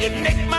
You make.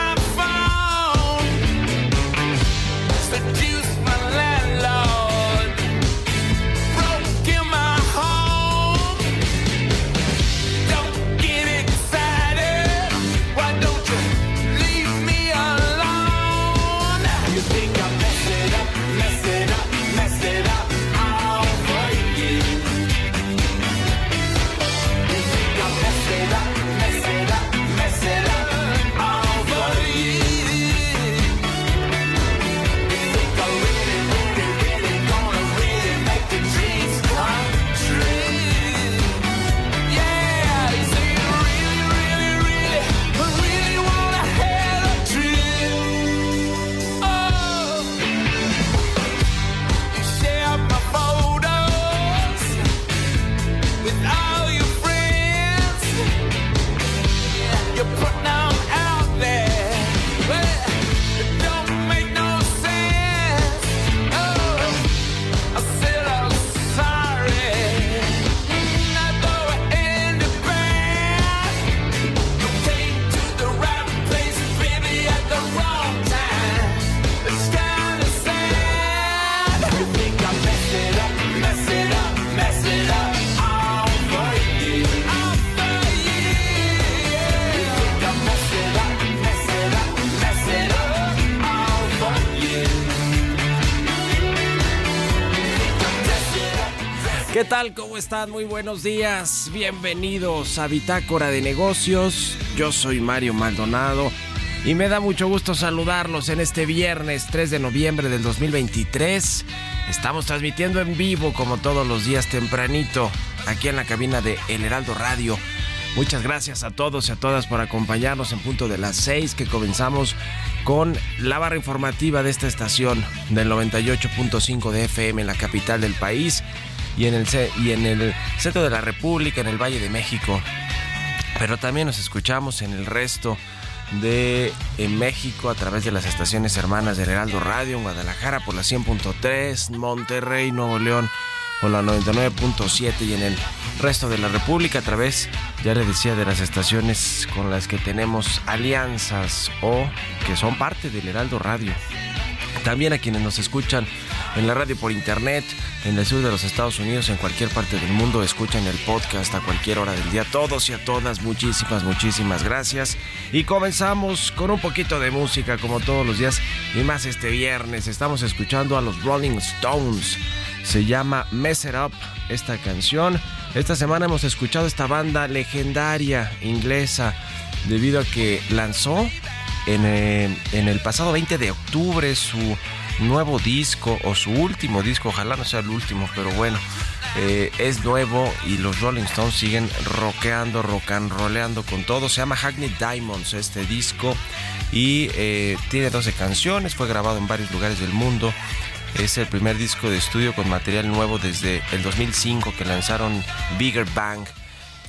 ¿Cómo están? Muy buenos días. Bienvenidos a Bitácora de Negocios. Yo soy Mario Maldonado y me da mucho gusto saludarlos en este viernes 3 de noviembre del 2023. Estamos transmitiendo en vivo como todos los días tempranito aquí en la cabina de El Heraldo Radio. Muchas gracias a todos y a todas por acompañarnos en punto de las 6 que comenzamos con la barra informativa de esta estación del 98.5 de FM en la capital del país y en el y en el centro de la República, en el Valle de México. Pero también nos escuchamos en el resto de México a través de las estaciones hermanas del Heraldo Radio en Guadalajara por la 100.3, Monterrey, Nuevo León por la 99.7 y en el resto de la República a través, ya les decía, de las estaciones con las que tenemos alianzas o que son parte del Heraldo Radio. También a quienes nos escuchan en la radio por internet, en el sur de los Estados Unidos, en cualquier parte del mundo, escuchan el podcast a cualquier hora del día. Todos y a todas, muchísimas, muchísimas gracias. Y comenzamos con un poquito de música como todos los días y más este viernes. Estamos escuchando a los Rolling Stones. Se llama Mess It Up esta canción. Esta semana hemos escuchado esta banda legendaria inglesa debido a que lanzó en, eh, en el pasado 20 de octubre su nuevo disco o su último disco, ojalá no sea el último, pero bueno, eh, es nuevo y los Rolling Stones siguen rockeando, rock and rollando con todo. Se llama Hackney Diamonds este disco y eh, tiene 12 canciones, fue grabado en varios lugares del mundo. Es el primer disco de estudio con material nuevo desde el 2005 que lanzaron Bigger Bang.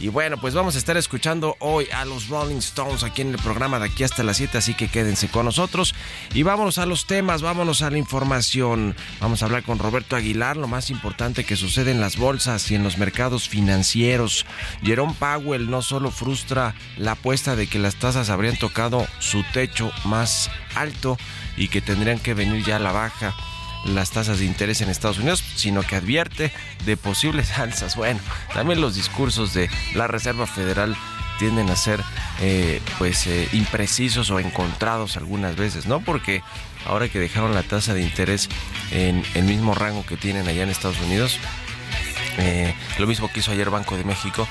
Y bueno, pues vamos a estar escuchando hoy a los Rolling Stones aquí en el programa de aquí hasta las 7, así que quédense con nosotros. Y vámonos a los temas, vámonos a la información. Vamos a hablar con Roberto Aguilar, lo más importante que sucede en las bolsas y en los mercados financieros. Jerome Powell no solo frustra la apuesta de que las tasas habrían tocado su techo más alto y que tendrían que venir ya a la baja las tasas de interés en Estados Unidos, sino que advierte de posibles alzas. Bueno, también los discursos de la Reserva Federal tienden a ser eh, pues eh, imprecisos o encontrados algunas veces, ¿no? Porque ahora que dejaron la tasa de interés en el mismo rango que tienen allá en Estados Unidos, eh, lo mismo que hizo ayer Banco de México,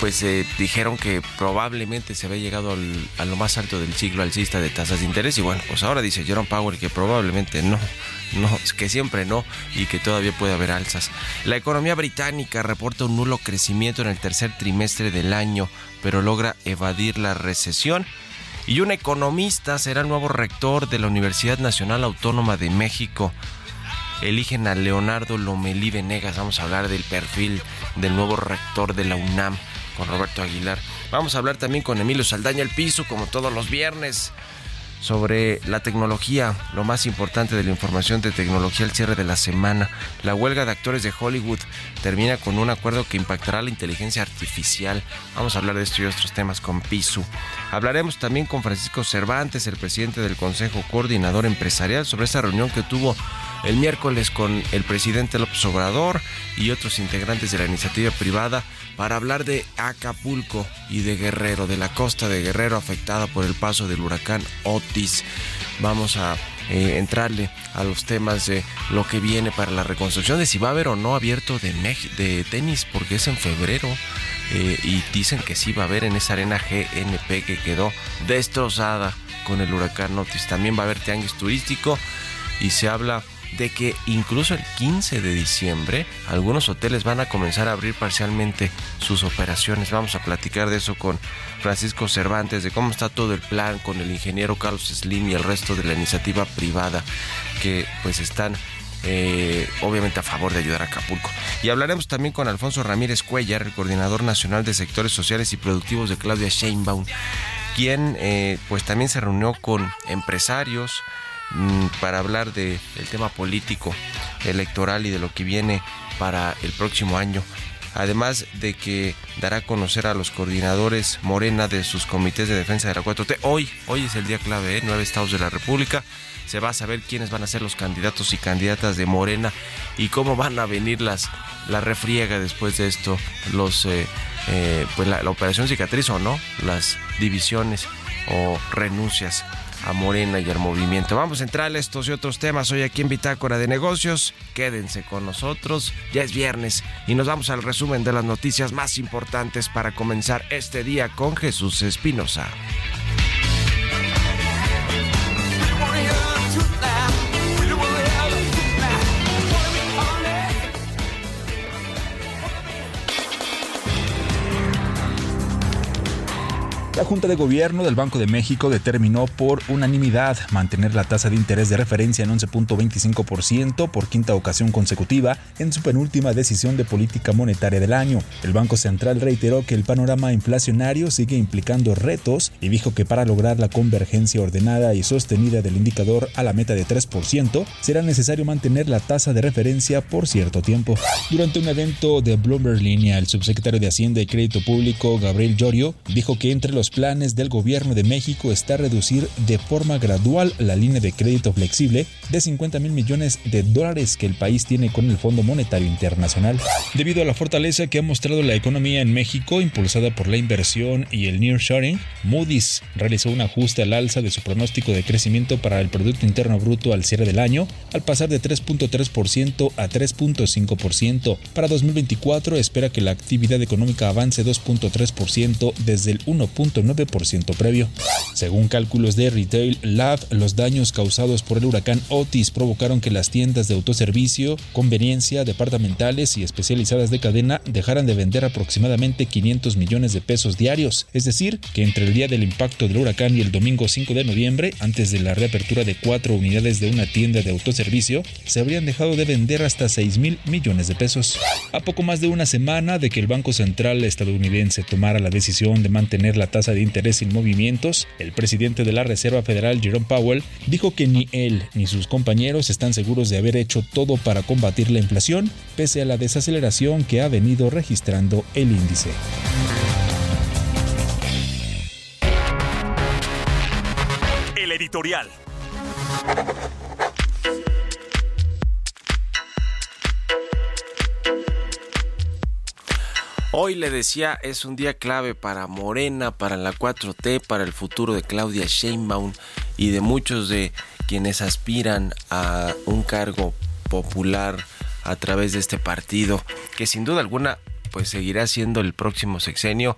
pues dijeron que probablemente se había llegado a lo más alto del ciclo alcista de tasas de interés y bueno, pues ahora dice Jerome Powell que probablemente no, no, que siempre no y que todavía puede haber alzas. La economía británica reporta un nulo crecimiento en el tercer trimestre del año, pero logra evadir la recesión. Y un economista será el nuevo rector de la Universidad Nacional Autónoma de México eligen a Leonardo Lomelí Venegas. Vamos a hablar del perfil del nuevo rector de la UNAM con Roberto Aguilar. Vamos a hablar también con Emilio Saldaña el piso, como todos los viernes, sobre la tecnología, lo más importante de la información de tecnología al cierre de la semana. La huelga de actores de Hollywood termina con un acuerdo que impactará la inteligencia artificial. Vamos a hablar de esto y otros temas con Pisu. Hablaremos también con Francisco Cervantes, el presidente del Consejo Coordinador Empresarial, sobre esa reunión que tuvo el miércoles con el presidente López Obrador y otros integrantes de la iniciativa privada para hablar de Acapulco y de Guerrero, de la costa de Guerrero afectada por el paso del huracán Vamos a eh, entrarle a los temas de lo que viene para la reconstrucción, de si va a haber o no abierto de, de tenis, porque es en febrero. eh, y dicen que sí va a haber en esa arena GNP que quedó destrozada con el huracán Otis. También va a haber tianguis turístico y se habla de que incluso el 15 de diciembre algunos hoteles van a comenzar a abrir parcialmente sus operaciones. Vamos a platicar de eso con Francisco Cervantes, de cómo está todo el plan con el ingeniero Carlos Slim y el resto de la iniciativa privada que pues están eh, obviamente a favor de ayudar a Acapulco. Y hablaremos también con Alfonso Ramírez Cuellar, el coordinador nacional de sectores sociales y productivos de Claudia Sheinbaum, quien eh, pues también se reunió con empresarios, para hablar del tema político, electoral y de lo que viene para el próximo año. Además de que dará a conocer a los coordinadores Morena de sus comités de defensa de la 4T. Hoy, hoy es el día clave, ¿eh? nueve estados de la República. Se va a saber quiénes van a ser los candidatos y candidatas de Morena y cómo van a venir las la refriega después de esto, los eh, eh, pues la operación cicatriz o no, las divisiones o renuncias a Morena y al movimiento. Vamos a entrar a estos y otros temas hoy aquí en Bitácora de Negocios. Quédense con nosotros. Ya es viernes y nos vamos al resumen de las noticias más importantes para comenzar este día con Jesús Espinosa. La Junta de Gobierno del Banco de México determinó por unanimidad mantener la tasa de interés de referencia en 11.25% por quinta ocasión consecutiva en su penúltima decisión de política monetaria del año. El Banco Central reiteró que el panorama inflacionario sigue implicando retos y dijo que para lograr la convergencia ordenada y sostenida del indicador a la meta de 3%, será necesario mantener la tasa de referencia por cierto tiempo. Durante un evento de Bloomberg Línea, el subsecretario de Hacienda y Crédito Público, Gabriel Llorio, dijo que entre los planes del gobierno de México está reducir de forma gradual la línea de crédito flexible de 50 mil millones de dólares que el país tiene con el Fondo Monetario Internacional. Debido a la fortaleza que ha mostrado la economía en México, impulsada por la inversión y el nearshoring, Moody's realizó un ajuste al alza de su pronóstico de crecimiento para el Producto Interno Bruto al cierre del año, al pasar de 3.3% a 3.5%. Para 2024 espera que la actividad económica avance 2.3% desde el 1.9% previo. Según cálculos de Retail Lab, los daños causados por el huracán Otis provocaron que las tiendas de autoservicio, conveniencia, departamentales y especializadas de cadena dejaran de vender aproximadamente 500 millones de pesos diarios. Es decir, que entre el día del impacto del huracán y el domingo 5 de noviembre, antes de la reapertura de cuatro unidades de una tienda de autoservicio, se habrían dejado de vender hasta 6 mil millones de pesos. A poco más de una semana de que el Banco Central estadounidense tomara la decisión de mantener la tasa de interés sin movimientos, el presidente de la Reserva Federal, Jerome Powell, dijo que ni él ni sus compañeros están seguros de haber hecho todo para combatir la inflación, pese a la desaceleración que ha venido registrando el índice. El editorial. Hoy le decía, es un día clave para Morena, para la 4T, para el futuro de Claudia Sheinbaum y de muchos de quienes aspiran a un cargo popular a través de este partido, que sin duda alguna pues seguirá siendo el próximo sexenio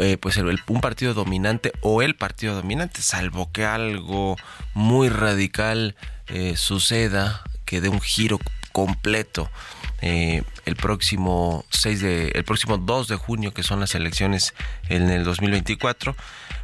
eh, pues el- un partido dominante o el partido dominante, salvo que algo muy radical eh, suceda, que dé un giro completo eh, el próximo 6 de, el próximo 2 de junio, que son las elecciones en el 2024,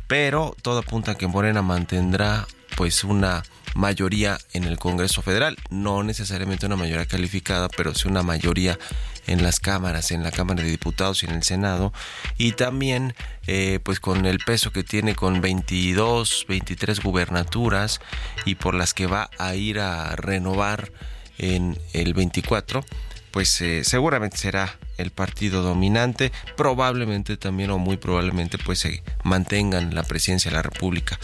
pero todo apunta a que Morena mantendrá pues una mayoría en el Congreso Federal, no necesariamente una mayoría calificada, pero sí una mayoría en las cámaras, en la Cámara de Diputados y en el Senado, y también eh, pues con el peso que tiene con 22, 23 gubernaturas y por las que va a ir a renovar en el 24, pues eh, seguramente será el partido dominante, probablemente también o muy probablemente pues se mantengan la presidencia de la República.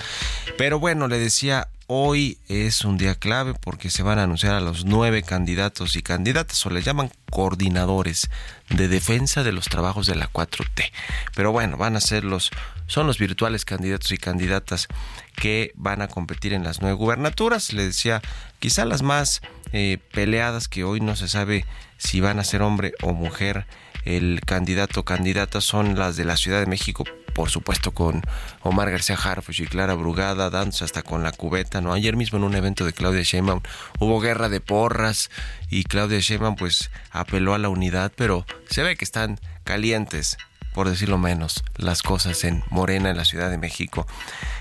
Pero bueno, le decía, hoy es un día clave porque se van a anunciar a los nueve candidatos y candidatas, o les llaman coordinadores de defensa de los trabajos de la 4T. Pero bueno, van a ser los, son los virtuales candidatos y candidatas que van a competir en las nueve gubernaturas. Le decía, quizá las más eh, peleadas que hoy no se sabe si van a ser hombre o mujer. El candidato o candidata son las de la Ciudad de México, por supuesto con Omar García Harfuch y Clara Brugada, dándose hasta con la cubeta, ¿no? Ayer mismo en un evento de Claudia Sheinbaum hubo guerra de porras y Claudia Sheinbaum pues apeló a la unidad, pero se ve que están calientes por decirlo menos, las cosas en Morena, en la Ciudad de México.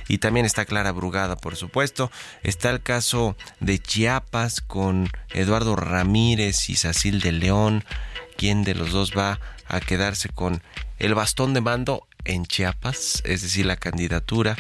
Y también está Clara Brugada, por supuesto. Está el caso de Chiapas con Eduardo Ramírez y Sacil de León. ¿Quién de los dos va a quedarse con el bastón de mando en Chiapas? Es decir, la candidatura.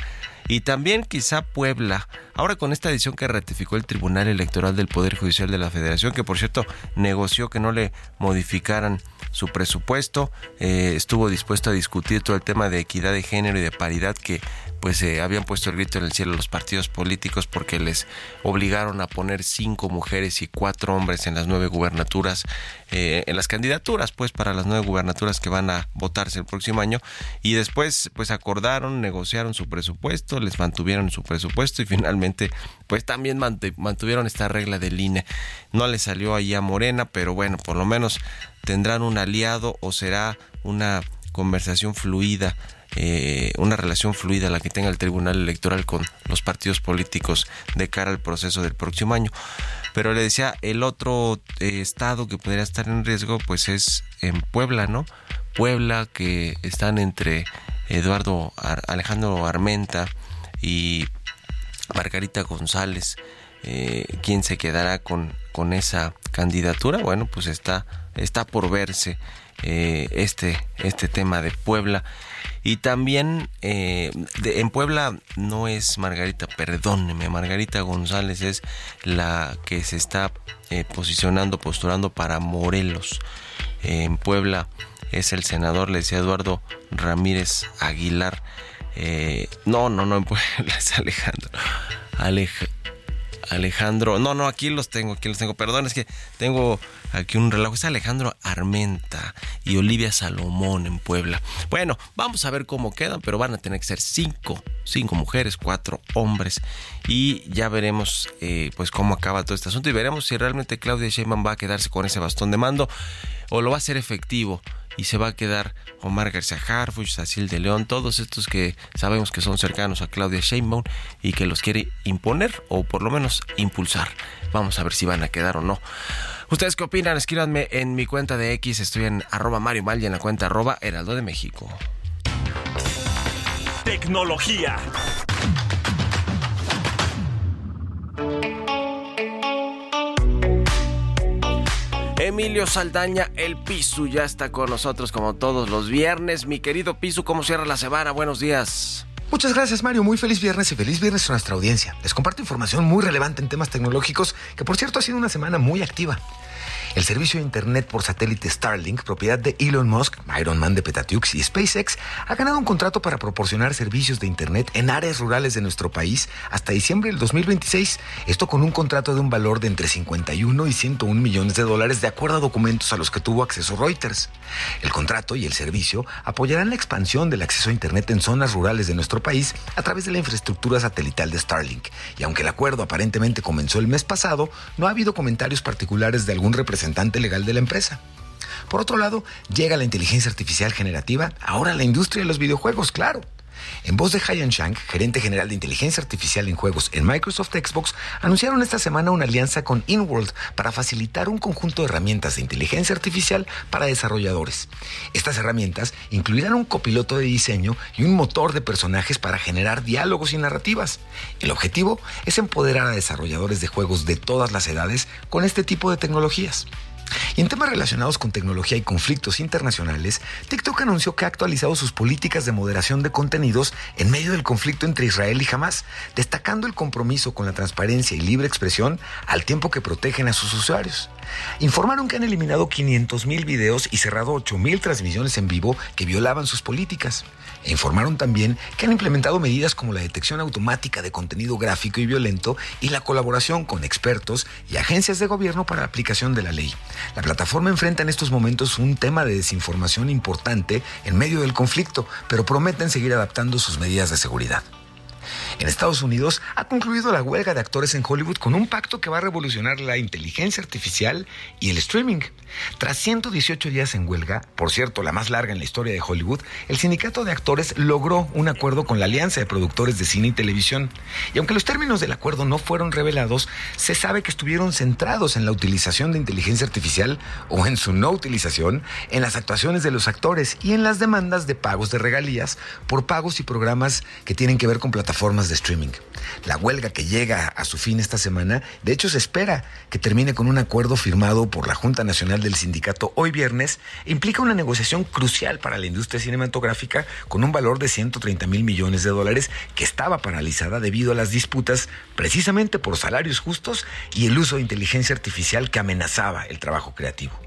Y también quizá Puebla, ahora con esta decisión que ratificó el Tribunal Electoral del Poder Judicial de la Federación, que por cierto negoció que no le modificaran su presupuesto, eh, estuvo dispuesto a discutir todo el tema de equidad de género y de paridad que pues eh, habían puesto el grito en el cielo los partidos políticos porque les obligaron a poner cinco mujeres y cuatro hombres en las nueve gubernaturas, eh, en las candidaturas pues para las nueve gubernaturas que van a votarse el próximo año y después pues acordaron, negociaron su presupuesto, les mantuvieron su presupuesto y finalmente pues también mant- mantuvieron esta regla del INE. No le salió ahí a Morena, pero bueno, por lo menos tendrán un aliado o será una conversación fluida eh, una relación fluida la que tenga el Tribunal Electoral con los partidos políticos de cara al proceso del próximo año. Pero le decía, el otro eh, estado que podría estar en riesgo pues es en Puebla, ¿no? Puebla que están entre Eduardo Ar- Alejandro Armenta y Margarita González. Eh, ¿Quién se quedará con, con esa candidatura? Bueno, pues está, está por verse eh, este, este tema de Puebla. Y también eh, en Puebla no es Margarita, perdóneme, Margarita González es la que se está eh, posicionando, posturando para Morelos. en Puebla es el senador, le decía Eduardo Ramírez Aguilar. No, no, no, en Puebla es Alejandro. Alej- Alejandro, no, no, aquí los tengo, aquí los tengo, perdón, es que tengo aquí un relajo, es Alejandro Armenta y Olivia Salomón en Puebla. Bueno, vamos a ver cómo quedan, pero van a tener que ser cinco, cinco mujeres, cuatro hombres. Y ya veremos eh, pues cómo acaba todo este asunto y veremos si realmente Claudia Sheinbaum va a quedarse con ese bastón de mando o lo va a hacer efectivo y se va a quedar Omar García Harfuch, Sacil de León, todos estos que sabemos que son cercanos a Claudia Sheinbaum y que los quiere imponer o por lo menos impulsar. Vamos a ver si van a quedar o no. ¿Ustedes qué opinan? Escríbanme en mi cuenta de X, estoy en arroba Mario Mal y en la cuenta arroba Heraldo de México. Tecnología. Emilio Saldaña, el Pisu, ya está con nosotros como todos los viernes. Mi querido Pisu, ¿cómo cierra la semana? Buenos días. Muchas gracias Mario, muy feliz viernes y feliz viernes a nuestra audiencia. Les comparto información muy relevante en temas tecnológicos que por cierto ha sido una semana muy activa. El servicio de Internet por satélite Starlink, propiedad de Elon Musk, Iron Man de Petatiux y SpaceX, ha ganado un contrato para proporcionar servicios de Internet en áreas rurales de nuestro país hasta diciembre del 2026. Esto con un contrato de un valor de entre 51 y 101 millones de dólares de acuerdo a documentos a los que tuvo acceso Reuters. El contrato y el servicio apoyarán la expansión del acceso a Internet en zonas rurales de nuestro país a través de la infraestructura satelital de Starlink. Y aunque el acuerdo aparentemente comenzó el mes pasado, no ha habido comentarios particulares de algún representante legal de la empresa. Por otro lado, llega la inteligencia artificial generativa, ahora la industria de los videojuegos, claro. En voz de Haiyan Shank, gerente general de inteligencia artificial en juegos en Microsoft Xbox, anunciaron esta semana una alianza con InWorld para facilitar un conjunto de herramientas de inteligencia artificial para desarrolladores. Estas herramientas incluirán un copiloto de diseño y un motor de personajes para generar diálogos y narrativas. El objetivo es empoderar a desarrolladores de juegos de todas las edades con este tipo de tecnologías. Y en temas relacionados con tecnología y conflictos internacionales, TikTok anunció que ha actualizado sus políticas de moderación de contenidos en medio del conflicto entre Israel y Hamas, destacando el compromiso con la transparencia y libre expresión al tiempo que protegen a sus usuarios. Informaron que han eliminado 500.000 videos y cerrado 8.000 transmisiones en vivo que violaban sus políticas. E informaron también que han implementado medidas como la detección automática de contenido gráfico y violento y la colaboración con expertos y agencias de gobierno para la aplicación de la ley. La plataforma enfrenta en estos momentos un tema de desinformación importante en medio del conflicto, pero prometen seguir adaptando sus medidas de seguridad. En Estados Unidos ha concluido la huelga de actores en Hollywood con un pacto que va a revolucionar la inteligencia artificial y el streaming. Tras 118 días en huelga, por cierto, la más larga en la historia de Hollywood, el sindicato de actores logró un acuerdo con la Alianza de Productores de Cine y Televisión. Y aunque los términos del acuerdo no fueron revelados, se sabe que estuvieron centrados en la utilización de inteligencia artificial o en su no utilización, en las actuaciones de los actores y en las demandas de pagos de regalías por pagos y programas que tienen que ver con plataformas de streaming. La huelga que llega a su fin esta semana, de hecho se espera que termine con un acuerdo firmado por la Junta Nacional del Sindicato hoy viernes, implica una negociación crucial para la industria cinematográfica con un valor de 130 mil millones de dólares que estaba paralizada debido a las disputas precisamente por salarios justos y el uso de inteligencia artificial que amenazaba el trabajo creativo.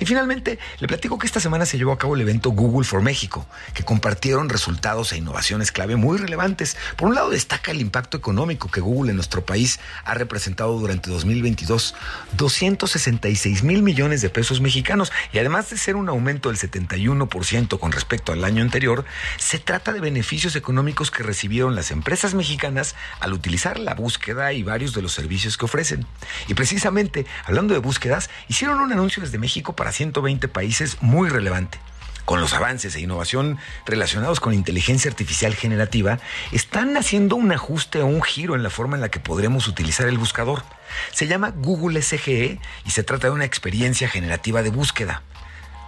Y finalmente, le platico que esta semana se llevó a cabo el evento Google for México, que compartieron resultados e innovaciones clave muy relevantes. Por un lado, destaca el impacto económico que Google en nuestro país ha representado durante 2022, 266 mil millones de pesos mexicanos, y además de ser un aumento del 71% con respecto al año anterior, se trata de beneficios económicos que recibieron las empresas mexicanas al utilizar la búsqueda y varios de los servicios que ofrecen. Y precisamente, hablando de búsquedas, hicieron un anuncio desde México para 120 países muy relevante. Con los avances e innovación relacionados con inteligencia artificial generativa, están haciendo un ajuste o un giro en la forma en la que podremos utilizar el buscador. Se llama Google SGE y se trata de una experiencia generativa de búsqueda.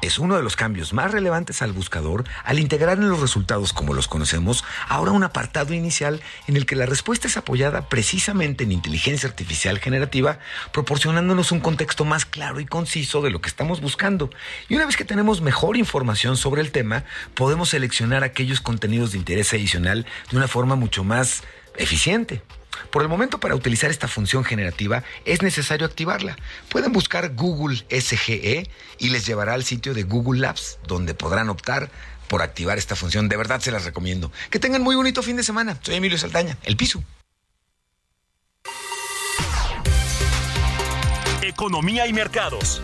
Es uno de los cambios más relevantes al buscador al integrar en los resultados como los conocemos ahora un apartado inicial en el que la respuesta es apoyada precisamente en inteligencia artificial generativa, proporcionándonos un contexto más claro y conciso de lo que estamos buscando. Y una vez que tenemos mejor información sobre el tema, podemos seleccionar aquellos contenidos de interés adicional de una forma mucho más eficiente. Por el momento, para utilizar esta función generativa es necesario activarla. Pueden buscar Google SGE y les llevará al sitio de Google Labs, donde podrán optar por activar esta función. De verdad se las recomiendo. Que tengan muy bonito fin de semana. Soy Emilio Saldaña, El Piso. Economía y mercados.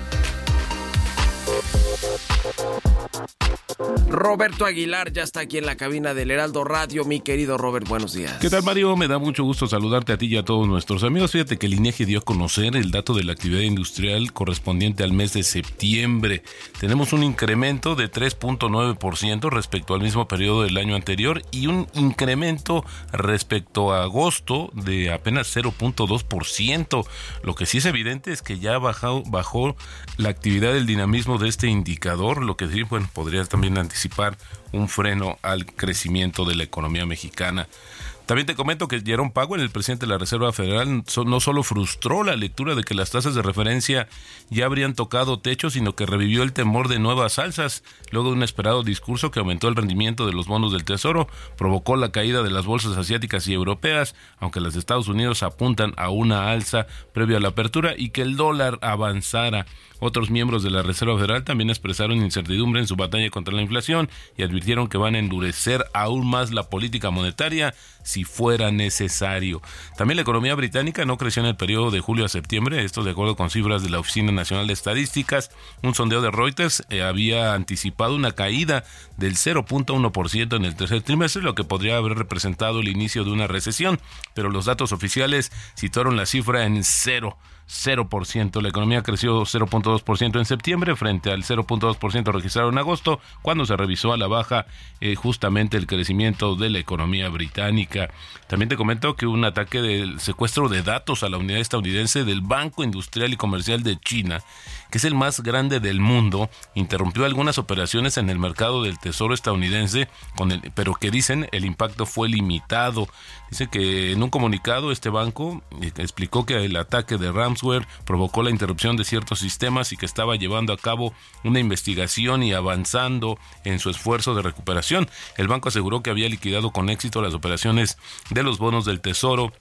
Roberto Aguilar ya está aquí en la cabina del Heraldo Radio. Mi querido Robert, buenos días. ¿Qué tal, Mario? Me da mucho gusto saludarte a ti y a todos nuestros amigos. Fíjate que el INEGI dio a conocer el dato de la actividad industrial correspondiente al mes de septiembre. Tenemos un incremento de 3.9% respecto al mismo periodo del año anterior y un incremento respecto a agosto de apenas 0.2%. Lo que sí es evidente es que ya bajó, bajó la actividad del dinamismo de este indicador, lo que bueno, podría también anticipar un freno al crecimiento de la economía mexicana. También te comento que Jerome Powell, el presidente de la Reserva Federal, no solo frustró la lectura de que las tasas de referencia ya habrían tocado techo, sino que revivió el temor de nuevas alzas. Luego de un esperado discurso que aumentó el rendimiento de los bonos del Tesoro, provocó la caída de las bolsas asiáticas y europeas, aunque las de Estados Unidos apuntan a una alza previo a la apertura y que el dólar avanzara. Otros miembros de la Reserva Federal también expresaron incertidumbre en su batalla contra la inflación y advirtieron que van a endurecer aún más la política monetaria si fuera necesario. También la economía británica no creció en el periodo de julio a septiembre, esto de acuerdo con cifras de la Oficina Nacional de Estadísticas. Un sondeo de Reuters eh, había anticipado una caída del 0.1% en el tercer trimestre, lo que podría haber representado el inicio de una recesión, pero los datos oficiales situaron la cifra en cero. 0%. La economía creció 0.2% en septiembre frente al 0.2% registrado en agosto, cuando se revisó a la baja eh, justamente el crecimiento de la economía británica. También te comento que un ataque del secuestro de datos a la unidad estadounidense del Banco Industrial y Comercial de China, que es el más grande del mundo, interrumpió algunas operaciones en el mercado del tesoro estadounidense, con el, pero que dicen el impacto fue limitado. Dice que en un comunicado este banco eh, explicó que el ataque de ransomware provocó la interrupción de ciertos sistemas y que estaba llevando a cabo una investigación y avanzando en su esfuerzo de recuperación. El banco aseguró que había liquidado con éxito las operaciones de los bonos del tesoro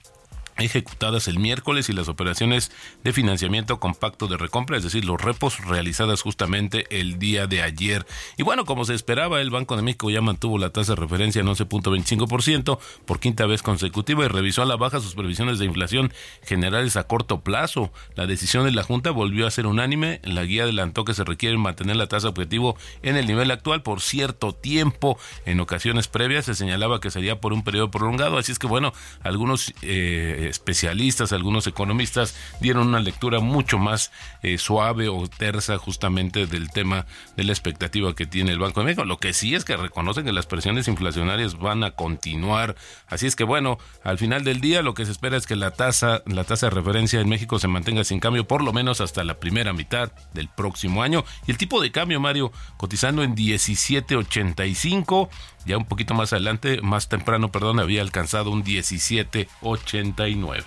ejecutadas el miércoles y las operaciones de financiamiento compacto de recompra, es decir, los repos realizadas justamente el día de ayer. Y bueno, como se esperaba, el Banco de México ya mantuvo la tasa de referencia en 11.25% por quinta vez consecutiva y revisó a la baja sus previsiones de inflación generales a corto plazo. La decisión de la Junta volvió a ser unánime. La guía adelantó que se requiere mantener la tasa objetivo en el nivel actual por cierto tiempo. En ocasiones previas se señalaba que sería por un periodo prolongado, así es que bueno, algunos eh, especialistas, algunos economistas dieron una lectura mucho más eh, suave o tersa justamente del tema de la expectativa que tiene el Banco de México. Lo que sí es que reconocen que las presiones inflacionarias van a continuar. Así es que bueno, al final del día lo que se espera es que la tasa, la tasa de referencia en México se mantenga sin cambio por lo menos hasta la primera mitad del próximo año. Y el tipo de cambio, Mario, cotizando en 17.85 ya un poquito más adelante, más temprano, perdón, había alcanzado un 17.89.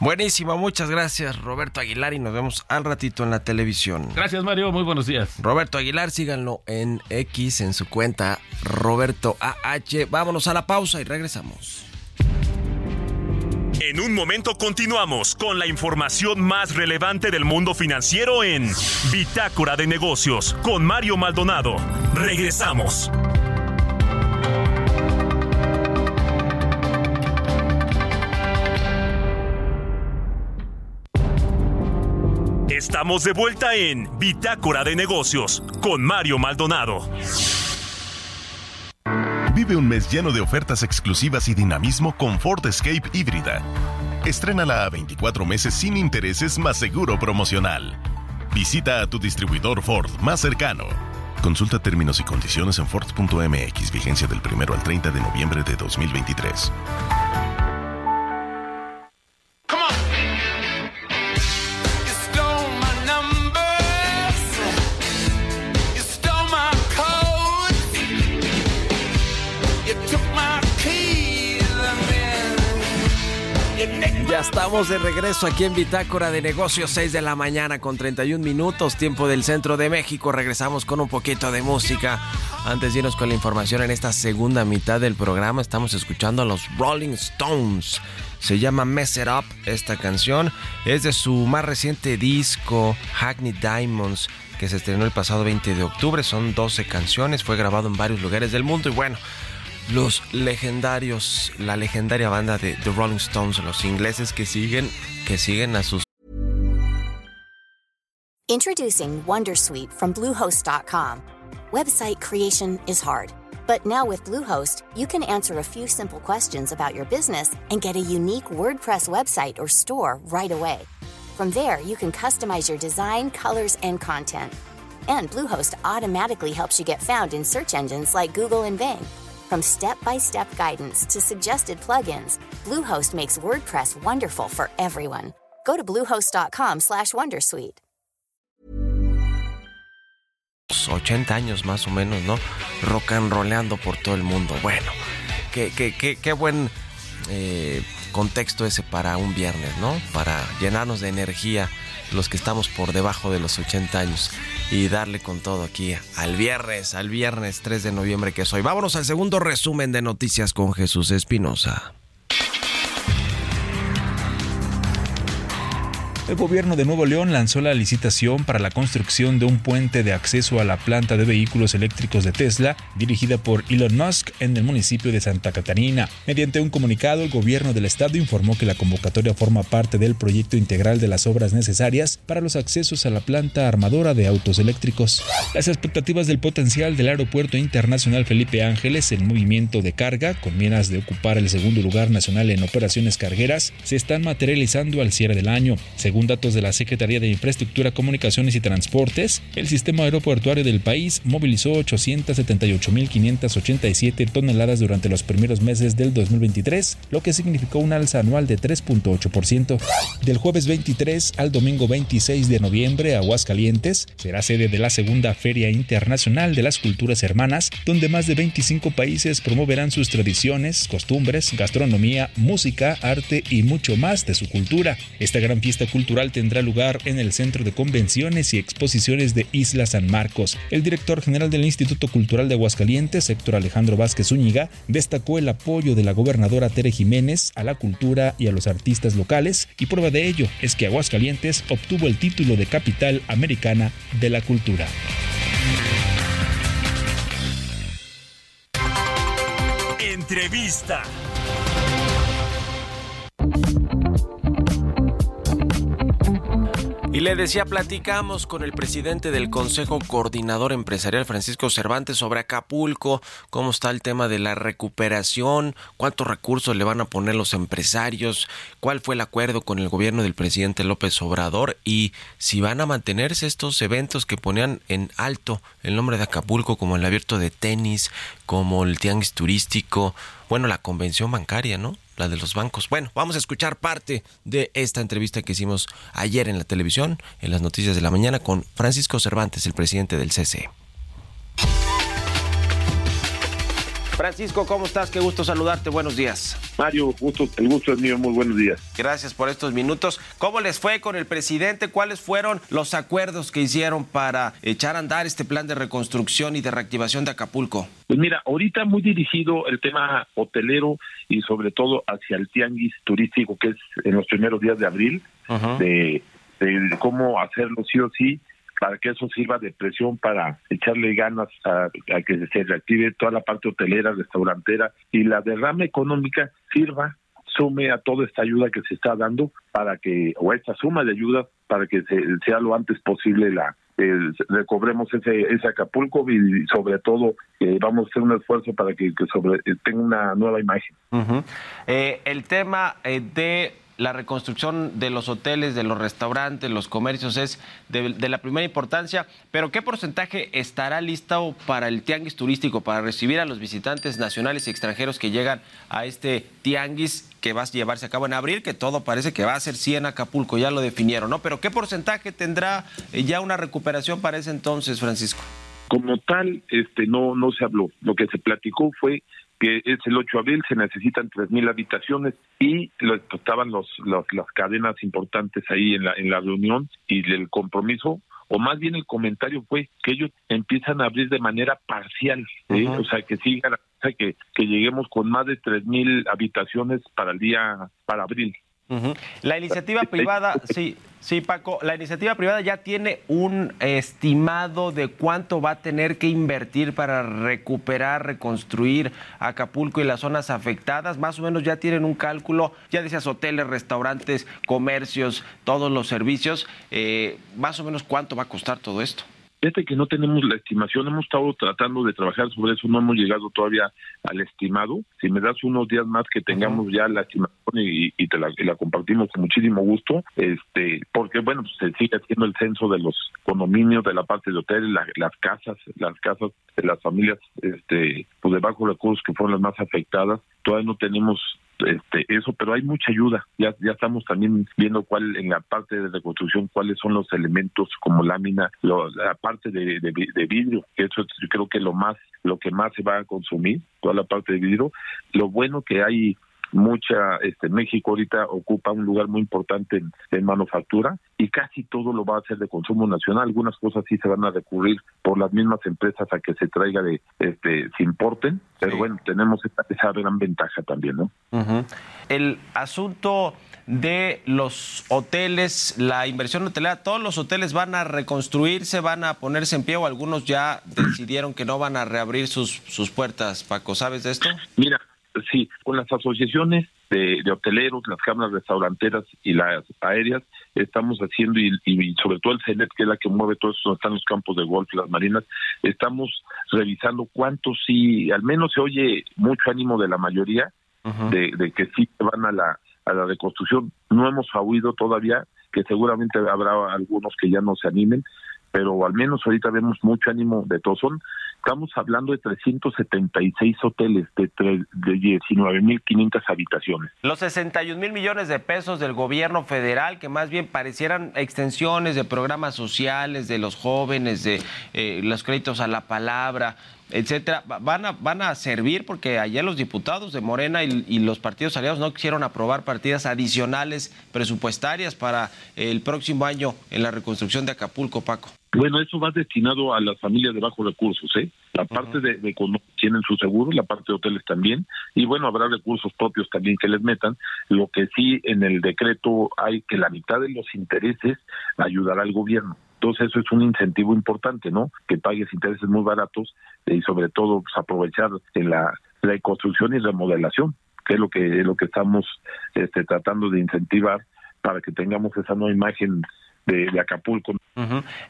Buenísimo, muchas gracias Roberto Aguilar y nos vemos al ratito en la televisión. Gracias Mario, muy buenos días. Roberto Aguilar, síganlo en X, en su cuenta Roberto AH. Vámonos a la pausa y regresamos. En un momento continuamos con la información más relevante del mundo financiero en Bitácora de Negocios con Mario Maldonado. Regresamos. Estamos de vuelta en Bitácora de Negocios con Mario Maldonado. Vive un mes lleno de ofertas exclusivas y dinamismo con Ford Escape híbrida. Estrénala a 24 meses sin intereses más seguro promocional. Visita a tu distribuidor Ford más cercano. Consulta términos y condiciones en Ford.mx, vigencia del 1 al 30 de noviembre de 2023. Estamos de regreso aquí en Bitácora de Negocios, 6 de la mañana con 31 minutos, tiempo del centro de México. Regresamos con un poquito de música. Antes de irnos con la información en esta segunda mitad del programa, estamos escuchando a los Rolling Stones. Se llama Mess It Up esta canción. Es de su más reciente disco, Hackney Diamonds, que se estrenó el pasado 20 de octubre. Son 12 canciones, fue grabado en varios lugares del mundo y bueno, los legendarios, la legendaria banda de The Rolling Stones, los ingleses que siguen, que siguen a sus Introducing Wondersuite from Bluehost.com. Website creation is hard, but now with Bluehost, you can answer a few simple questions about your business and get a unique WordPress website or store right away. From there, you can customize your design, colors, and content. And Bluehost automatically helps you get found in search engines like Google and Bing. From step-by-step guidance to suggested plugins, Bluehost makes WordPress wonderful for everyone. Go to bluehost.com/wondersuite. 80 años más o menos, ¿no? Rock and rollando por todo el mundo. Bueno, qué, qué, qué, qué buen eh, contexto ese para un viernes, ¿no? Para llenarnos de energía los que estamos por debajo de los 80 años y darle con todo aquí al viernes, al viernes 3 de noviembre que es hoy. Vámonos al segundo resumen de noticias con Jesús Espinosa. El gobierno de Nuevo León lanzó la licitación para la construcción de un puente de acceso a la planta de vehículos eléctricos de Tesla, dirigida por Elon Musk en el municipio de Santa Catarina. Mediante un comunicado, el gobierno del estado informó que la convocatoria forma parte del proyecto integral de las obras necesarias para los accesos a la planta armadora de autos eléctricos. Las expectativas del potencial del Aeropuerto Internacional Felipe Ángeles en movimiento de carga, con miras de ocupar el segundo lugar nacional en operaciones cargueras, se están materializando al cierre del año. Datos de la Secretaría de Infraestructura, Comunicaciones y Transportes, el sistema aeroportuario del país movilizó 878.587 toneladas durante los primeros meses del 2023, lo que significó un alza anual de 3.8%. Del jueves 23 al domingo 26 de noviembre, Aguascalientes será sede de la segunda Feria Internacional de las Culturas Hermanas, donde más de 25 países promoverán sus tradiciones, costumbres, gastronomía, música, arte y mucho más de su cultura. Esta gran fiesta cultural tendrá lugar en el Centro de Convenciones y Exposiciones de Isla San Marcos. El director general del Instituto Cultural de Aguascalientes, Héctor Alejandro Vázquez Zúñiga, destacó el apoyo de la gobernadora Tere Jiménez a la cultura y a los artistas locales y prueba de ello es que Aguascalientes obtuvo el título de capital americana de la cultura. Entrevista. Y le decía, platicamos con el presidente del Consejo Coordinador Empresarial, Francisco Cervantes, sobre Acapulco, cómo está el tema de la recuperación, cuántos recursos le van a poner los empresarios, cuál fue el acuerdo con el gobierno del presidente López Obrador y si van a mantenerse estos eventos que ponían en alto el nombre de Acapulco, como el abierto de tenis, como el tianguis turístico, bueno, la convención bancaria, ¿no? La de los bancos. Bueno, vamos a escuchar parte de esta entrevista que hicimos ayer en la televisión, en las noticias de la mañana, con Francisco Cervantes, el presidente del CCE. Francisco, ¿cómo estás? Qué gusto saludarte. Buenos días. Mario, gusto, el gusto es mío. Muy buenos días. Gracias por estos minutos. ¿Cómo les fue con el presidente? ¿Cuáles fueron los acuerdos que hicieron para echar a andar este plan de reconstrucción y de reactivación de Acapulco? Pues mira, ahorita muy dirigido el tema hotelero y sobre todo hacia el tianguis turístico que es en los primeros días de abril, de, de cómo hacerlo sí o sí para que eso sirva de presión para echarle ganas a, que se reactive toda la parte hotelera, restaurantera y la derrama económica sirva sume a toda esta ayuda que se está dando para que o esta suma de ayuda para que se, sea lo antes posible la eh, recobremos ese ese Acapulco y sobre todo eh, vamos a hacer un esfuerzo para que, sobre tenga una nueva imagen. Eh, el tema de la reconstrucción de los hoteles, de los restaurantes, los comercios es de, la primera importancia, pero ¿qué porcentaje estará listo para el tianguis turístico, para recibir a los visitantes nacionales y extranjeros que llegan a este tianguis que va a llevarse a cabo en abril, que todo parece que va a ser 100 Acapulco, ya lo definieron, ¿no? Pero ¿qué porcentaje tendrá ya una recuperación para ese entonces, Francisco? Como tal, este no no se habló. Lo que se platicó fue que es el 8 de abril, se necesitan 3.000 habitaciones y lo, estaban los, los, las cadenas importantes ahí en la, en la reunión y el compromiso o más bien el comentario fue que ellos empiezan a abrir de manera parcial, ¿sí? uh -huh. o sea que sí que, que lleguemos con más de 3.000 habitaciones para el día, para abril. Uh -huh. La iniciativa privada, sí, sí, Paco, la iniciativa privada ya tiene un estimado de cuánto va a tener que invertir para recuperar, reconstruir Acapulco y las zonas afectadas. Más o menos ya tienen un cálculo, ya decías hoteles, restaurantes, comercios, todos los servicios. Eh, más o menos cuánto va a costar todo esto. Fíjate que no tenemos la estimación, hemos estado tratando de trabajar sobre eso, no hemos llegado todavía al estimado. Si me das unos días más que tengamos uh -huh. ya la estimación y, y te la, y la, compartimos con muchísimo gusto, este, porque bueno, pues se sigue haciendo el censo de los condominios, de la parte de hoteles, la, las casas, las casas de las familias este, pues de bajos recursos que fueron las más afectadas. Todavía no tenemos este, eso, pero hay mucha ayuda. Ya, ya estamos también viendo cuál en la parte de reconstrucción cuáles son los elementos como lámina, lo, la parte de, de, vidrio, que eso yo creo que lo más, lo que más se va a consumir, toda la parte de vidrio. Lo bueno que hay mucha, este, México ahorita ocupa un lugar muy importante en, en manufactura y casi todo lo va a hacer de consumo nacional. Algunas cosas sí se van a recurrir por las mismas empresas a que se traiga de, este, se importen, pero Sí. bueno, tenemos esa, esa gran ventaja también, ¿no? Ujú. El asunto de los hoteles, la inversión hotelera, todos los hoteles van a reconstruirse, van a ponerse en pie o algunos ya decidieron que no van a reabrir sus, sus puertas, Paco, ¿sabes de esto? Mira, sí, con las asociaciones de, de hoteleros, las cámaras restauranteras y las aéreas, estamos haciendo, y, y sobre todo el CENET, que es la que mueve todo eso, donde están los campos de golf, las marinas, estamos revisando cuántos sí, al menos se oye mucho ánimo de la mayoría, de, de que sí van a la, a la reconstrucción. No hemos oído todavía que seguramente habrá algunos que ya no se animen, pero al menos ahorita vemos mucho ánimo de todos. Son, estamos hablando de 376 hoteles de, de 19.500 habitaciones. Los 61 mil millones de pesos del gobierno federal, que más bien parecieran extensiones de programas sociales, de los jóvenes, de eh, los créditos a la palabra, etcétera, va- van a, van a servir porque ayer los diputados de Morena y, y los partidos aliados no quisieron aprobar partidas adicionales presupuestarias para el próximo año en la reconstrucción de Acapulco, Paco. Bueno, eso va destinado a las familias de bajos recursos, ¿eh? La parte de, de cuando tienen su seguro, la parte de hoteles también, y bueno, habrá recursos propios también que les metan. Lo que sí en el decreto hay que la mitad de los intereses ayudará al gobierno. Entonces eso es un incentivo importante, ¿no? Que pagues intereses muy baratos eh, y sobre todo pues, aprovechar en la reconstrucción y remodelación, que es lo que es lo que estamos este, tratando de incentivar para que tengamos esa nueva imagen de, de Acapulco.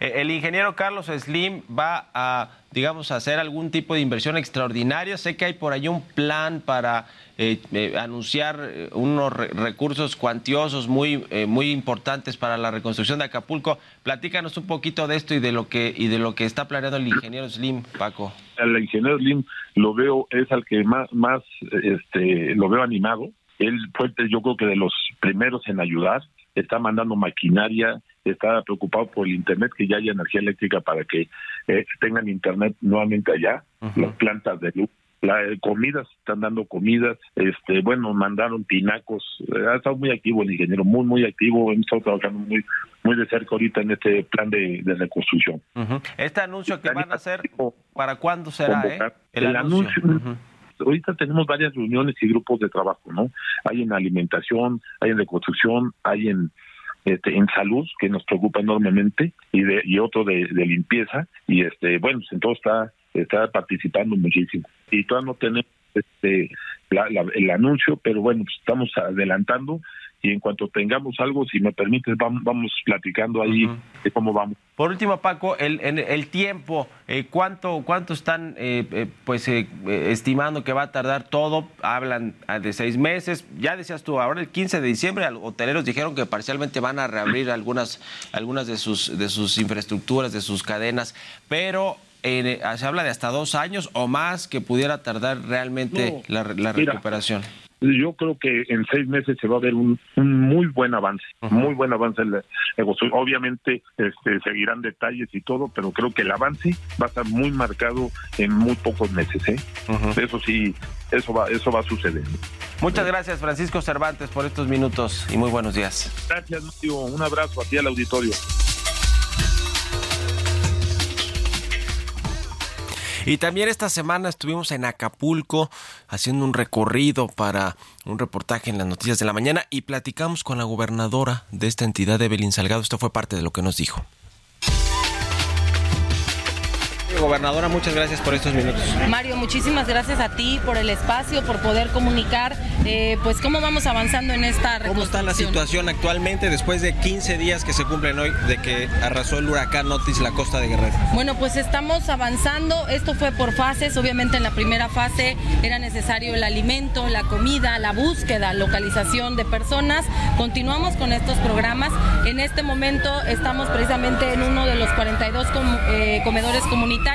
Eh, El ingeniero Carlos Slim va a, digamos, hacer algún tipo de inversión extraordinaria. Sé que hay por ahí un plan para eh, eh, anunciar eh, unos re- recursos cuantiosos muy, eh, muy importantes para la reconstrucción de Acapulco. Platícanos un poquito de esto y de lo que y de lo que está planeando el ingeniero Slim, Paco. al ingeniero Slim lo veo es al que más más este lo veo animado él fue yo creo que de los primeros en ayudar está mandando maquinaria está preocupado por el internet que ya haya energía eléctrica para que eh, tengan internet nuevamente allá las plantas de luz la eh, comidas están dando comidas este bueno mandaron tinacos eh, ha estado muy activo el ingeniero muy muy activo hemos estado trabajando muy muy de cerca ahorita en este plan de, de reconstrucción. Este anuncio que van a hacer. ¿para cuándo será? eh? El anuncio. Ahorita tenemos varias reuniones y grupos de trabajo, ¿no? Hay en alimentación, hay en reconstrucción, hay en este, en salud, que nos preocupa enormemente, y de, y otro de, de limpieza, y este, bueno, pues en todo está, está participando muchísimo. Y todavía no tenemos este la- la- el anuncio, pero bueno, pues estamos adelantando y en cuanto tengamos algo, si me permites, vamos, vamos platicando ahí de cómo vamos. Por último, Paco, el, en- el tiempo, eh, ¿cuánto, ¿cuánto están eh, eh, pues eh, eh, estimando que va a tardar todo? Hablan ah, de seis meses. Ya decías tú, ahora el 15 de diciembre, los hoteleros dijeron que parcialmente van a reabrir algunas, algunas de, sus, de sus infraestructuras, de sus cadenas, pero eh, se habla de hasta dos años o más que pudiera tardar realmente No, la, la mira, recuperación. Yo creo que en seis meses se va a ver un, un muy buen avance, muy buen avance en la negocio. Obviamente este, seguirán detalles y todo, pero creo que el avance va a estar muy marcado en muy pocos meses. ¿eh? Eso sí, eso va, eso va a suceder. Muchas gracias, Francisco Cervantes, por estos minutos y muy buenos días. Gracias, Mario. Un abrazo a ti al auditorio. Y también esta semana estuvimos en Acapulco haciendo un recorrido para un reportaje en las noticias de la mañana y platicamos con la gobernadora de esta entidad, Evelyn Salgado. Esto fue parte de lo que nos dijo. Gobernadora, muchas gracias por estos minutos. Mario, muchísimas gracias a ti por el espacio, por poder comunicar, eh, pues cómo vamos avanzando en esta ¿Cómo está la reconstrucción. situación actualmente después de 15 días que se cumplen hoy de que arrasó el huracán Otis la costa de Guerrero? Bueno, pues estamos avanzando. Esto fue por fases. Obviamente en la primera fase era necesario el alimento, la comida, la búsqueda, localización de personas. Continuamos con estos programas. En este momento estamos precisamente en uno de los 42 com- eh, comedores comunitarios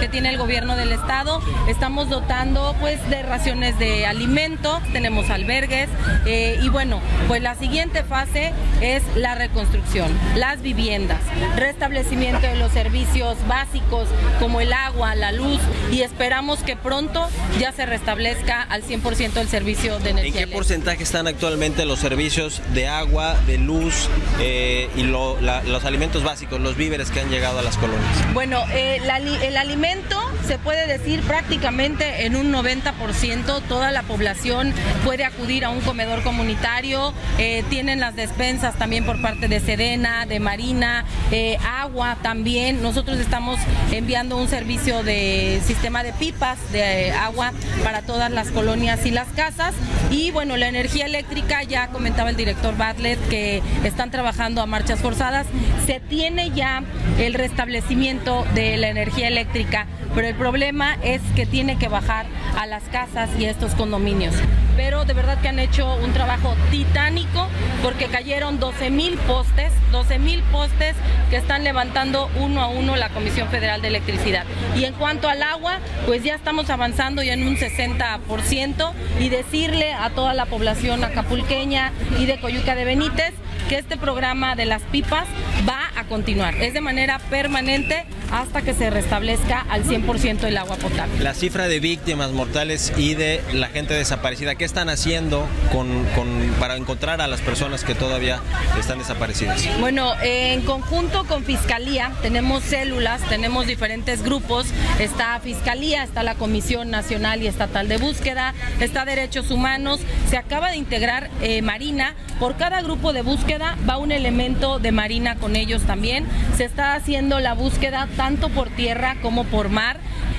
que tiene el gobierno del estado. Estamos dotando pues de raciones de alimento. Tenemos albergues eh, y bueno, pues la siguiente fase es la reconstrucción, las viviendas, restablecimiento de los servicios básicos como el agua, la luz y esperamos que pronto ya se restablezca al 100% el servicio de energía. ¿En qué eléctrica. porcentaje están actualmente los servicios de agua, de luz eh, y lo- la- los alimentos básicos, los víveres que han llegado a las colonias? Bueno, eh, la el alimento se puede decir prácticamente en un 90%, toda la población puede acudir a un comedor comunitario, eh, tienen las despensas también por parte de Sedena, de Marina, eh, agua también. Nosotros estamos enviando un servicio de sistema de pipas de eh, agua para todas las colonias y las casas. Y bueno, la energía eléctrica, ya comentaba el director Bartlett que están trabajando a marchas forzadas. Se tiene ya el restablecimiento de la energía eléctrica, pero el problema es que tiene que bajar a las casas y a estos condominios. Pero de verdad que han hecho un trabajo titánico porque cayeron 12 mil postes, 12 mil postes que están levantando uno a uno la Comisión Federal de Electricidad. Y en cuanto al agua, pues ya estamos avanzando ya en un 60% y decirle a toda la población acapulqueña y de Coyuca de Benítez que este programa de las pipas va a continuar. Es de manera permanente hasta que se restablezca al 100% el agua potable. La cifra de víctimas mortales y de la gente desaparecida, ¿qué están haciendo con, con- para encontrar a las personas que todavía están desaparecidas? Bueno, en conjunto con Fiscalía tenemos células, tenemos diferentes grupos. Está Fiscalía, está la Comisión Nacional y Estatal de Búsqueda, está Derechos Humanos. Se acaba de integrar eh, Marina. Por cada grupo de búsqueda va un elemento de Marina con ellos también. Se está haciendo la búsqueda tanto por tierra como por mar.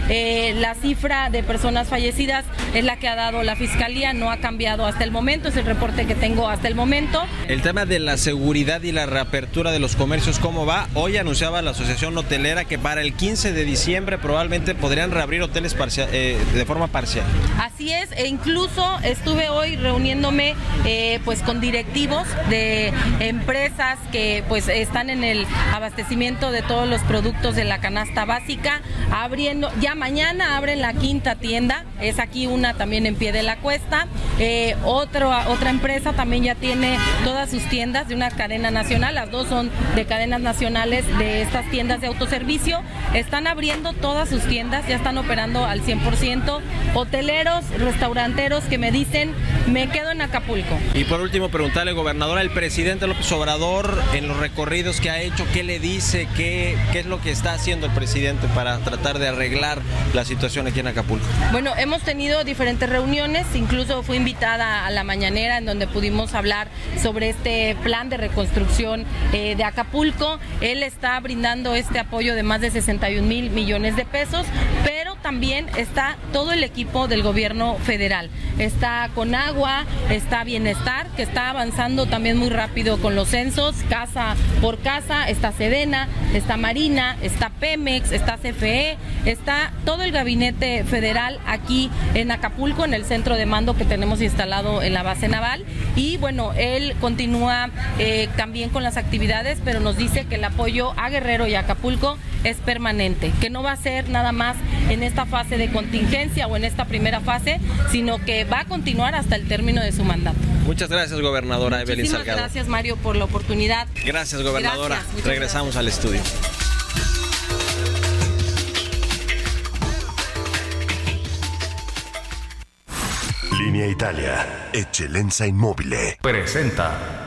Eh, la cifra de personas fallecidas es la que ha dado la Fiscalía, no ha cambiado hasta el momento, es el reporte que tengo hasta el momento. El tema de la seguridad y la reapertura de los comercios, ¿cómo va? Hoy anunciaba la Asociación Hotelera que para el 15 de diciembre probablemente podrían reabrir hoteles eh, de forma parcial. Así es, e incluso estuve hoy reuniéndome eh, pues con directivos de empresas que pues están en el abastecimiento de todos los productos de la canasta básica, abriendo, ya mañana abren la quinta tienda, es aquí una también en pie de la cuesta, Eh, otra empresa también ya tiene todas sus tiendas de una cadena nacional, las dos son de cadenas nacionales de estas tiendas de autoservicio, están abriendo todas sus tiendas, ya están operando al 100%, hoteleros, restauranteros que me dicen, me quedo en Acapulco. Y por último, preguntarle, gobernadora, el presidente López Obrador, en los recorridos que ha hecho, ¿qué le dice? ¿Qué, qué es lo que está haciendo el presidente para tratar de arreglar la situación aquí en Acapulco? Bueno, hemos tenido diferentes reuniones, incluso fui invitada a la mañanera en donde pudimos hablar sobre este plan de reconstrucción eh, de Acapulco. Él está brindando este apoyo de más de 61 mil millones de pesos, pero también está todo el equipo del gobierno federal. Está con agua, está bienestar, que está avanzando también muy rápido con los censos, casa por casa, está Sedena, está Marina, está Pemex, está CFE, está todo el gabinete federal aquí en Acapulco, en el centro de mando que tenemos instalado en la base naval. Y bueno, él continúa eh, también con las actividades, pero nos dice que el apoyo a Guerrero y Acapulco es permanente, que no va a ser nada más en esta fase de contingencia o en esta primera fase, sino que va a continuar hasta el término de su mandato. Muchas gracias, gobernadora Evelyn Muchísimas Salgado. gracias, Mario, por la oportunidad. Gracias, gobernadora. Gracias, Regresamos al estudio. Linea Italia, Eccellenza Immobile. Presenta.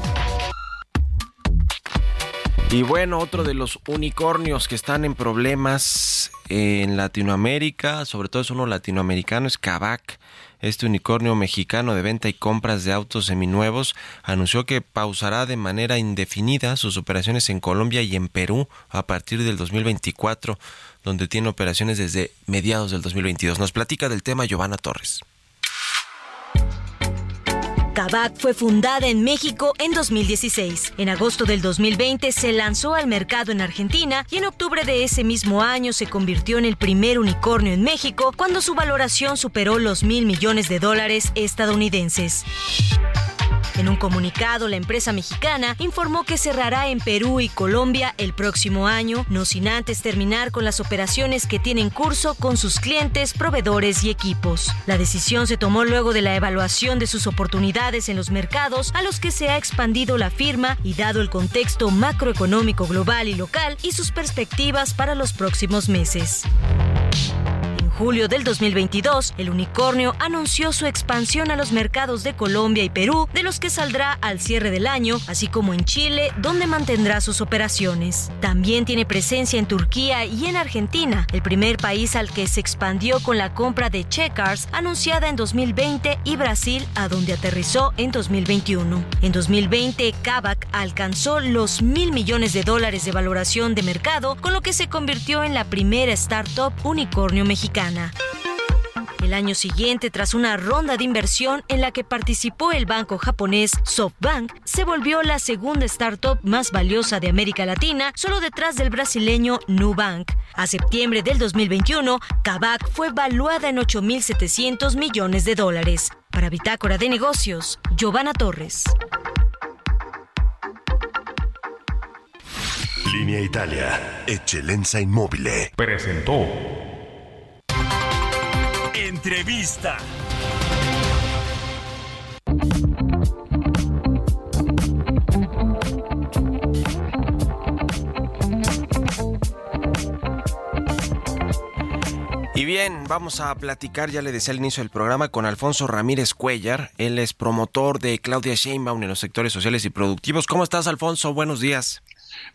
Y bueno, otro de los unicornios que están en problemas en Latinoamérica, sobre todo es uno latinoamericano, es Kavak. Este unicornio mexicano de venta y compras de autos seminuevos anunció que pausará de manera indefinida sus operaciones en Colombia y en Perú a partir del 2024, donde tiene operaciones desde mediados del 2022. Nos platica del tema Giovanna Torres. Kavak fue fundada en México en 2016. En agosto del 2020 se lanzó al mercado en Argentina y en octubre de ese mismo año se convirtió en el primer unicornio en México cuando su valoración superó los mil millones de dólares estadounidenses. En un comunicado, la empresa mexicana informó que cerrará en Perú y Colombia el próximo año, no sin antes terminar con las operaciones que tienen curso con sus clientes, proveedores y equipos. La decisión se tomó luego de la evaluación de sus oportunidades en los mercados a los que se ha expandido la firma y dado el contexto macroeconómico global y local y sus perspectivas para los próximos meses julio del 2022, el unicornio anunció su expansión a los mercados de Colombia y Perú, de los que saldrá al cierre del año, así como en Chile, donde mantendrá sus operaciones. También tiene presencia en Turquía y en Argentina, el primer país al que se expandió con la compra de Checkers anunciada en 2020 y Brasil, a donde aterrizó en 2021. En 2020, Kavak alcanzó los mil millones de dólares de valoración de mercado, con lo que se convirtió en la primera startup unicornio mexicana. El año siguiente, tras una ronda de inversión en la que participó el banco japonés SoftBank, se volvió la segunda startup más valiosa de América Latina, solo detrás del brasileño Nubank. A septiembre del 2021, Kavak fue valuada en 8.700 millones de dólares. Para Bitácora de Negocios, Giovanna Torres. Línea Italia, Eccellenza Inmóvil. Presentó. Entrevista. Y bien, vamos a platicar, ya le decía al inicio del programa, con Alfonso Ramírez Cuellar. Él es promotor de Claudia Sheinbaum en los sectores sociales y productivos. ¿Cómo estás, Alfonso? Buenos días.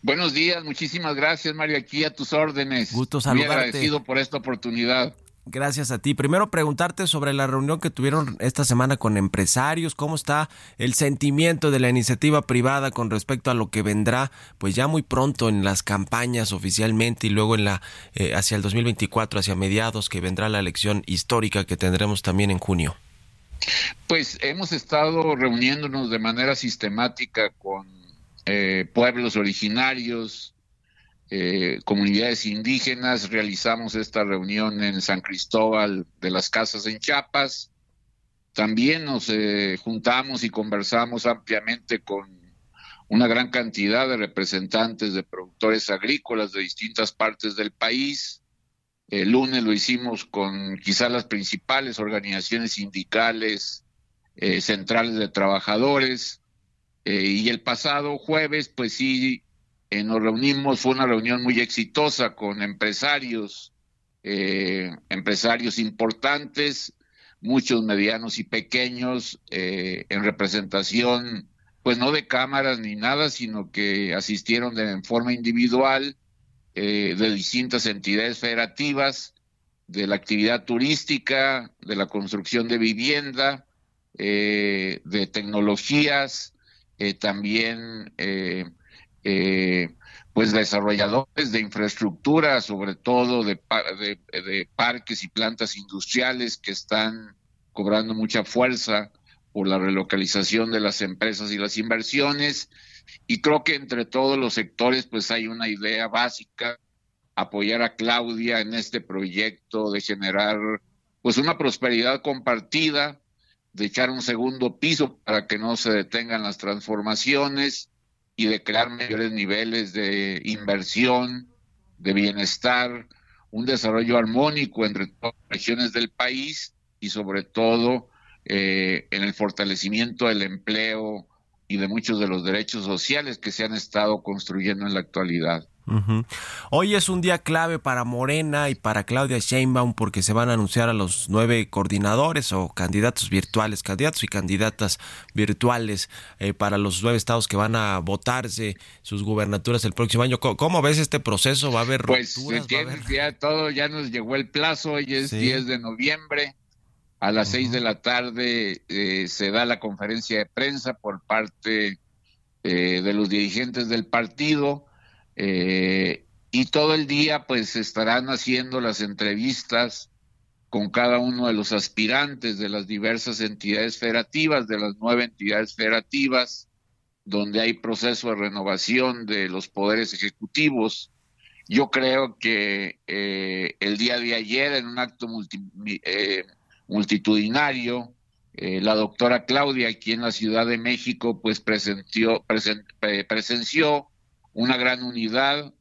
Buenos días, muchísimas gracias, Mario, aquí a tus órdenes. Gusto saludarte. Muy agradecido por esta oportunidad. Gracias a ti. Primero preguntarte sobre la reunión que tuvieron esta semana con empresarios, cómo está el sentimiento de la iniciativa privada con respecto a lo que vendrá, pues ya muy pronto en las campañas oficialmente y luego en la eh, hacia el 2024, hacia mediados que vendrá la elección histórica que tendremos también en junio. Pues hemos estado reuniéndonos de manera sistemática con eh, pueblos originarios, eh, comunidades indígenas. Realizamos esta reunión en San Cristóbal de las Casas en Chiapas. También nos eh, juntamos y conversamos ampliamente con una gran cantidad de representantes de productores agrícolas de distintas partes del país. El lunes lo hicimos con quizás las principales organizaciones sindicales, eh, centrales de trabajadores. y el pasado jueves, pues sí, eh, nos reunimos, fue una reunión muy exitosa con empresarios, eh, empresarios importantes, muchos medianos y pequeños, eh, en representación, pues no de cámaras ni nada, sino que asistieron de forma individual de distintas entidades federativas, de la actividad turística, de la construcción de vivienda, de tecnologías, también eh, pues desarrolladores de infraestructura, sobre todo de, de, parques y plantas industriales que están cobrando mucha fuerza por la relocalización de las empresas y las inversiones. Y creo que entre todos los sectores pues hay una idea básica, apoyar a Claudia en este proyecto de generar pues una prosperidad compartida, de echar un segundo piso para que no se detengan las transformaciones, y de crear mayores niveles de inversión, de bienestar, un desarrollo armónico entre todas las regiones del país y sobre todo eh, en el fortalecimiento del empleo y de muchos de los derechos sociales que se han estado construyendo en la actualidad. Hoy es un día clave para Morena y para Claudia Sheinbaum porque se van a anunciar a los nueve coordinadores o candidatos virtuales, candidatos y candidatas virtuales eh, para los nueve estados que van a votarse sus gubernaturas el próximo año. ¿Cómo, ves este proceso? ¿Va a haber pues, rupturas? Pues ya todo, ya nos llegó el plazo, hoy es 10 de noviembre. A las seis de la tarde eh, se da la conferencia de prensa por parte eh, de los dirigentes del partido eh, y todo el día pues estarán haciendo las entrevistas con cada uno de los aspirantes de las diversas entidades federativas, de las nueve entidades federativas, donde hay proceso de renovación de los poderes ejecutivos. Yo creo que eh, el día de ayer, en un acto eh, multitudinario, la doctora Claudia, aquí en la Ciudad de México, pues presenció una gran unidad,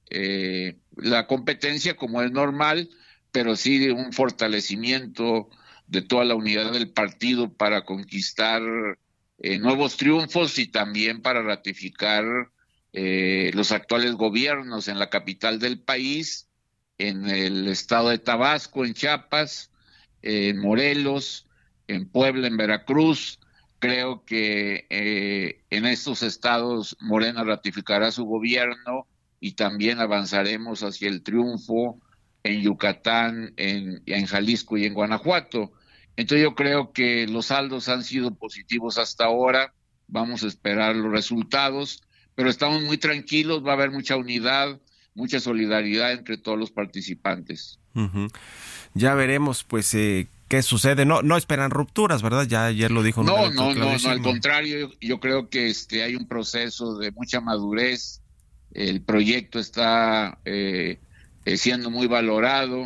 la competencia como es normal, pero sí un fortalecimiento de toda la unidad del partido para conquistar eh, nuevos triunfos y también para ratificar eh, los actuales gobiernos en la capital del país, en el estado de Tabasco, en Chiapas, en Morelos, en Puebla, en Veracruz. Creo que eh, en estos estados Morena ratificará su gobierno y también avanzaremos hacia el triunfo en Yucatán, en, Jalisco y en Guanajuato. Entonces yo creo que los saldos han sido positivos hasta ahora, vamos a esperar los resultados, pero estamos muy tranquilos, va a haber mucha unidad, mucha solidaridad entre todos los participantes. Ya veremos, pues, eh, qué sucede. No, no esperan rupturas, ¿verdad? Ya ayer lo dijo. No, no, no, no, al contrario, yo, creo que este hay un proceso de mucha madurez. El proyecto está eh, eh, siendo muy valorado.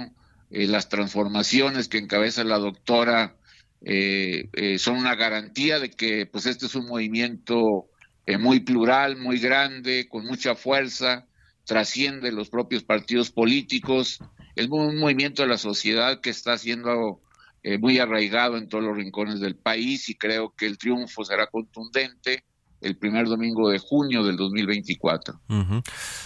Eh, las transformaciones que encabeza la doctora eh, son una garantía de que pues este es un movimiento muy plural, muy grande, con mucha fuerza, trasciende los propios partidos políticos, es un movimiento de la sociedad que está siendo muy arraigado en todos los rincones del país y creo que el triunfo será contundente el primer domingo de junio del 2024.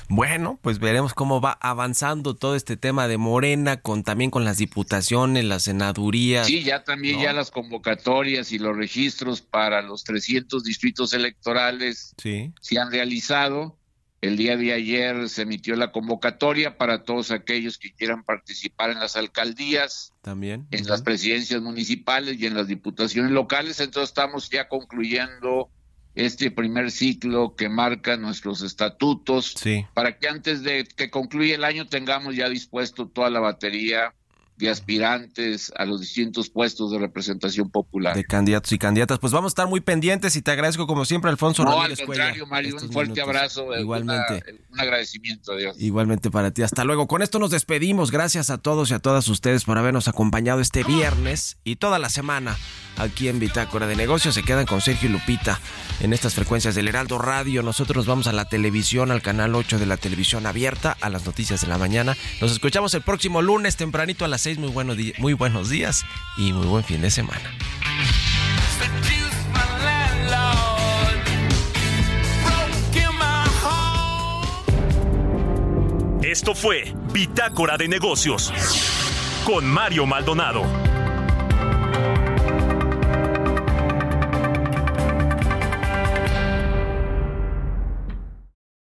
Bueno, pues veremos cómo va avanzando todo este tema de Morena, con también con las diputaciones, las senadurías. Sí, ya también ya las convocatorias y los registros para los 300 distritos electorales sí. se han realizado. El día de ayer se emitió la convocatoria para todos aquellos que quieran participar en las alcaldías, también en las presidencias municipales y en las diputaciones locales. Entonces estamos ya concluyendo este primer ciclo que marca nuestros estatutos, para que antes de que concluya el año tengamos ya dispuesto toda la batería de aspirantes a los distintos puestos de representación popular. De candidatos y candidatas. Pues vamos a estar muy pendientes y te agradezco como siempre, Alfonso no, al contrario, Mario, un fuerte abrazo. Igualmente. un agradecimiento, adiós. Igualmente para ti. Hasta luego. Con esto nos despedimos. Gracias a todos y a todas ustedes por habernos acompañado este viernes y toda la semana aquí en Bitácora de Negocios. Se quedan con Sergio y Lupita en estas frecuencias del Heraldo Radio. Nosotros nos vamos a la televisión, al canal 8 de la televisión abierta, a las noticias de la mañana. Nos escuchamos el próximo lunes tempranito a las 6. Muy, buenos muy buenos días y muy buen fin de semana. Esto fue Bitácora de Negocios con Mario Maldonado.